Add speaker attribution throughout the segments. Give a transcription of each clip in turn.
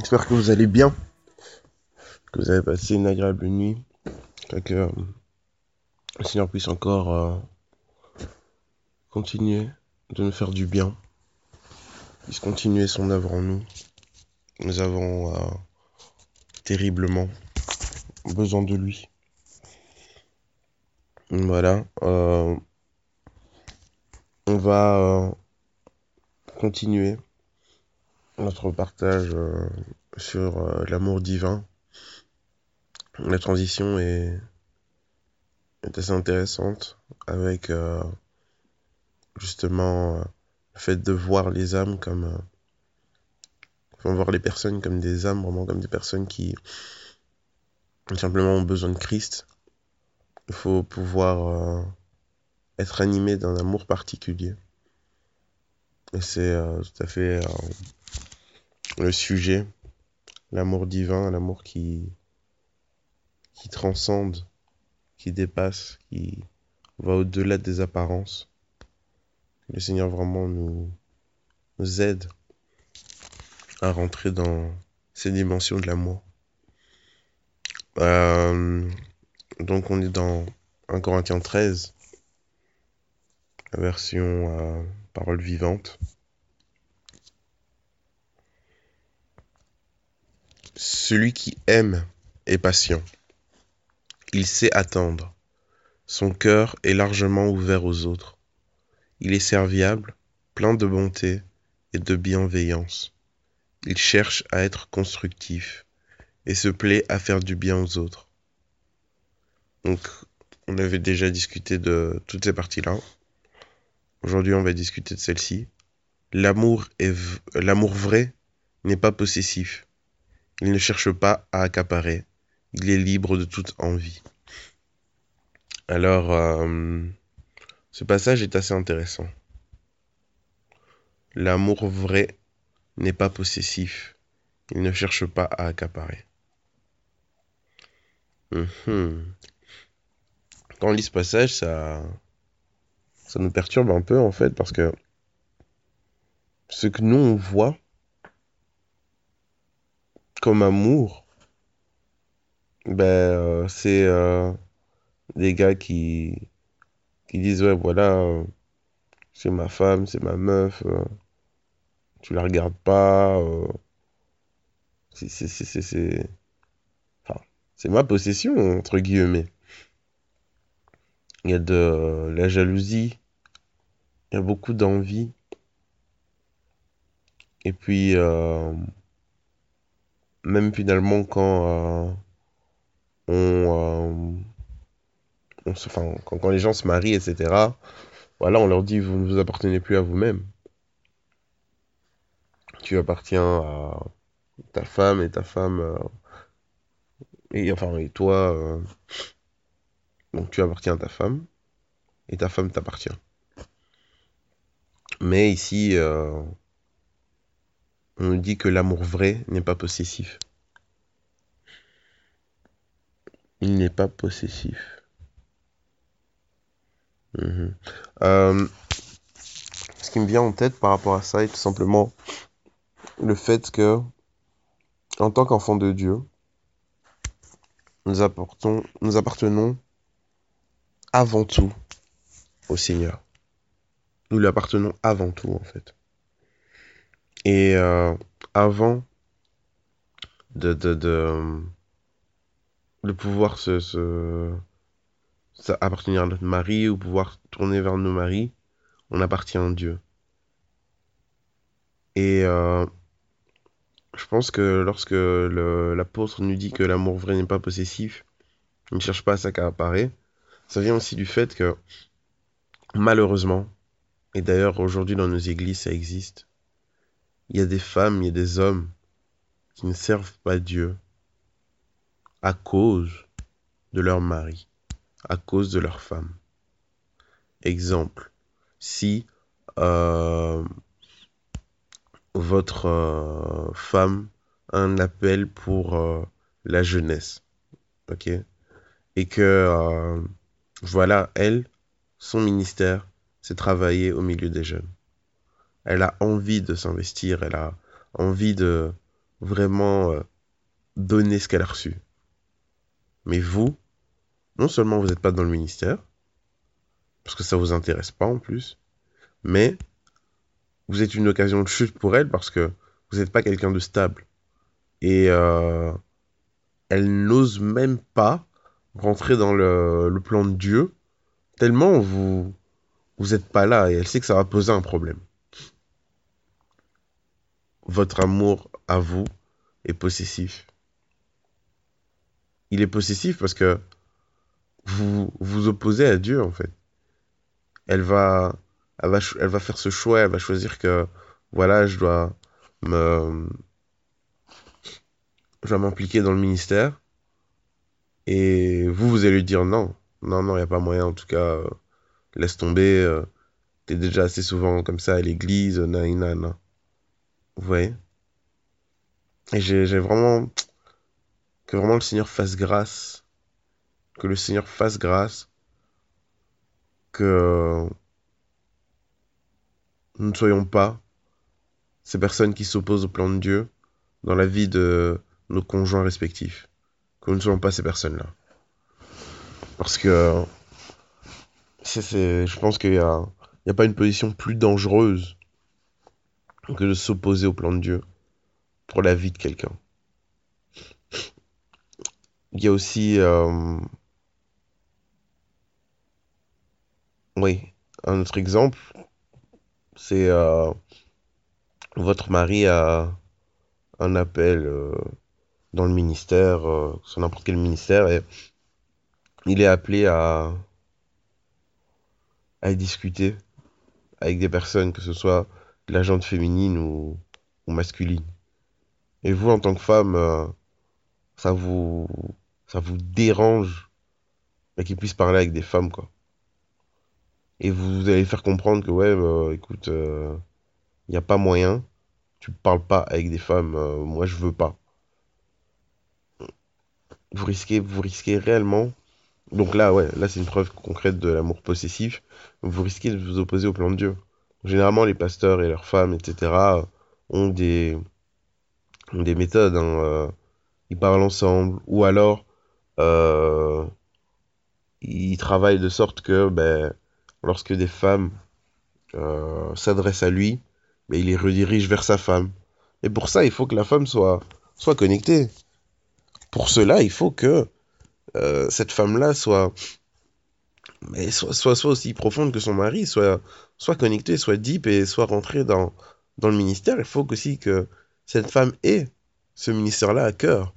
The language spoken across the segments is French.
Speaker 1: J'espère que vous allez bien. Que vous avez passé une agréable nuit. Que euh, le Seigneur puisse encore euh, continuer de nous faire du bien. Puisse continuer son œuvre en nous. Nous avons euh, terriblement besoin de lui. Voilà. on va continuer notre partage euh, sur euh, l'amour divin. La transition est, assez intéressante avec euh, justement le fait de voir les âmes comme... enfin, voir les personnes comme des âmes, vraiment comme des personnes qui simplement ont besoin de Christ. Il faut pouvoir être animé d'un amour particulier. Et c'est tout à fait le sujet, l'amour divin, l'amour qui, qui transcende, qui dépasse, qui va au-delà des apparences. Le Seigneur vraiment nous, nous aide à rentrer dans ces dimensions de l'amour. Euh, donc on est dans 1 Corinthiens 13, la version euh, parole vivante. Celui qui aime est patient. Il sait attendre. Son cœur est largement ouvert aux autres. Il est serviable, plein de bonté et de bienveillance. Il cherche à être constructif et se plaît à faire du bien aux autres. Donc, on avait déjà discuté de toutes ces parties-là. Aujourd'hui, on va discuter de celle-ci. L'amour l'amour vrai n'est pas possessif. Il ne cherche pas à accaparer. Il est libre de toute envie. Alors, euh, ce passage est assez intéressant. L'amour vrai n'est pas possessif. Il ne cherche pas à accaparer. Mhm. Quand on lit ce passage, ça, ça nous perturbe un peu en fait parce que ce que nous on voit comme amour, ben euh, c'est euh, des gars qui qui disent ouais voilà euh, c'est ma femme, c'est ma meuf, tu la regardes pas, c'est c'est ma possession entre guillemets. Il y a de la jalousie, il y a beaucoup d'envie et puis même finalement quand euh, on, euh, on se, enfin, quand, quand les gens se marient, etc., voilà, on leur dit, vous ne vous appartenez plus à vous-même. Tu appartiens à ta femme et ta femme, euh, et enfin, et toi, donc tu appartiens à ta femme et ta femme t'appartient. Mais ici, on nous dit que l'amour vrai n'est pas possessif. Il n'est pas possessif. Mhm. Euh, ce qui me vient en tête par rapport à ça est tout simplement le fait que, en tant qu'enfant de Dieu, nous nous appartenons avant tout au Seigneur. Nous lui appartenons avant tout, en fait. Et euh, avant de, de, de, de pouvoir se, se, appartenir à notre mari ou pouvoir tourner vers nos maris, on appartient à Dieu. Et euh, je pense que lorsque l'apôtre nous dit que l'amour vrai n'est pas possessif, il ne cherche pas à s'accaparer, ça vient aussi du fait que malheureusement, et d'ailleurs aujourd'hui dans nos églises ça existe, il y a des femmes, il y a des hommes qui ne servent pas Dieu à cause de leur mari, à cause de leur femme. Exemple, si euh, votre euh, femme a un appel pour euh, la jeunesse, ok, et que voilà, elle, son ministère, c'est travailler au milieu des jeunes. Elle a envie de s'investir, elle a envie de vraiment donner ce qu'elle a reçu. Mais vous, non seulement vous n'êtes pas dans le ministère, parce que ça vous intéresse pas en plus, mais vous êtes une occasion de chute pour elle parce que vous n'êtes pas quelqu'un de stable. Et euh, elle n'ose même pas rentrer dans le, le, plan de Dieu, tellement vous vous n'êtes pas là et elle sait que ça va poser un problème. Votre amour à vous est possessif. Il est possessif parce que vous vous opposez à Dieu en fait. Elle va, elle va, elle va faire ce choix, elle va choisir que voilà, je dois me, je m'impliquer dans le ministère. Et vous, vous allez lui dire non, non, non, il n'y a pas moyen, en tout cas, euh, laisse tomber, euh, t'es déjà assez souvent comme ça à l'église, nan, nan, Vous voyez Et j'ai vraiment, que vraiment le Seigneur fasse grâce que le Seigneur fasse grâce, que nous ne soyons pas ces personnes qui s'opposent au plan de Dieu dans la vie de nos conjoints respectifs. Que nous ne soyons pas ces personnes-là. Parce que je pense qu'il n'y a, a pas une position plus dangereuse que de s'opposer au plan de Dieu pour la vie de quelqu'un. Il y a aussi euh, Oui, un autre exemple, c'est euh, votre mari a un appel euh, dans le ministère, sur n'importe quel ministère, et il est appelé à, discuter avec des personnes, que ce soit la gente féminine ou, masculine. Et vous, en tant que femme, ça vous, ça vous dérange qu'il puisse parler avec des femmes, quoi. Et vous allez faire comprendre que ouais bah, écoute il euh, n'y a pas moyen. Tu parles pas avec des femmes euh, moi je veux pas. Vous risquez vous risquez réellement donc là ouais là c'est une preuve concrète de l'amour possessif vous risquez de vous opposer au plan de Dieu généralement les pasteurs et leurs femmes etc ont des ont des méthodes hein, euh, ils parlent ensemble ou alors ils travaillent de sorte que ben lorsque des femmes euh, s'adressent à lui, mais il les redirige vers sa femme. Et pour ça, il faut que la femme soit, soit connectée. Pour cela, il faut que euh, cette femme-là soit, mais soit, soit, aussi profonde que son mari, soit, soit connectée, soit deep et soit rentrée dans, dans le ministère. Il faut aussi que cette femme ait ce ministère-là à cœur.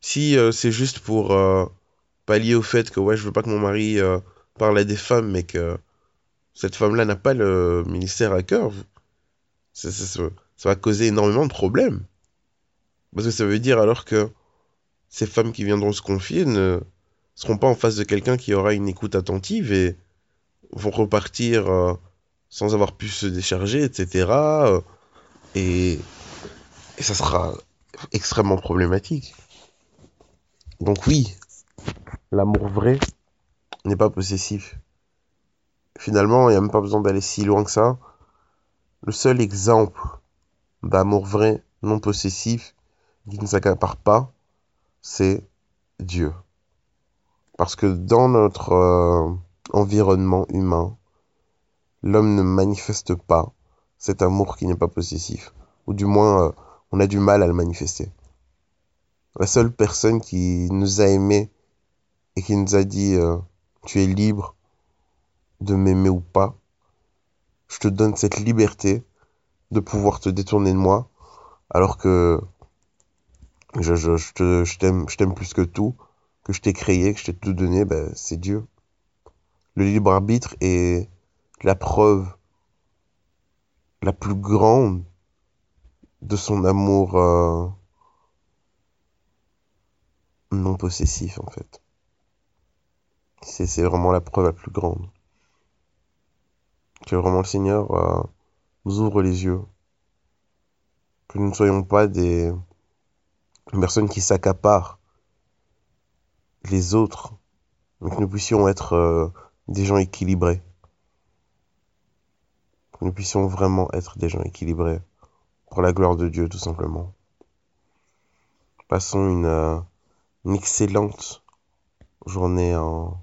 Speaker 1: Si euh, c'est juste pour pallier au fait que ouais, je veux pas que mon mari parler des femmes, mais que cette femme-là n'a pas le ministère à cœur, ça, ça, va causer énormément de problèmes. Parce que ça veut dire alors que ces femmes qui viendront se confier ne seront pas en face de quelqu'un qui aura une écoute attentive et vont repartir euh, sans avoir pu se décharger, etc. Euh, et, et ça sera extrêmement problématique. Donc oui, l'amour vrai, n'est pas possessif. Finalement, il n'y a même pas besoin d'aller si loin que ça. Le seul exemple d'amour vrai, non possessif, qui ne s'accapare pas, c'est Dieu. Parce que dans notre euh, environnement humain, l'homme ne manifeste pas cet amour qui n'est pas possessif. Ou du moins, euh, on a du mal à le manifester. La seule personne qui nous a aimés et qui nous a dit euh, tu es libre de m'aimer ou pas. Je te donne cette liberté de pouvoir te détourner de moi, alors que je, t'aime plus que tout, que je t'ai créé, que je t'ai tout donné, ben, c'est Dieu. Le libre arbitre est la preuve la plus grande de son amour euh, non possessif en fait. C'est vraiment la preuve la plus grande. Que vraiment le Seigneur euh, nous ouvre les yeux. Que nous ne soyons pas des personnes qui s'accaparent les autres, que nous puissions être euh, des gens équilibrés. Que nous puissions vraiment être des gens équilibrés pour la gloire de Dieu, tout simplement. Passons une, euh, excellente journée en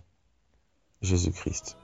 Speaker 1: Jésus-Christ.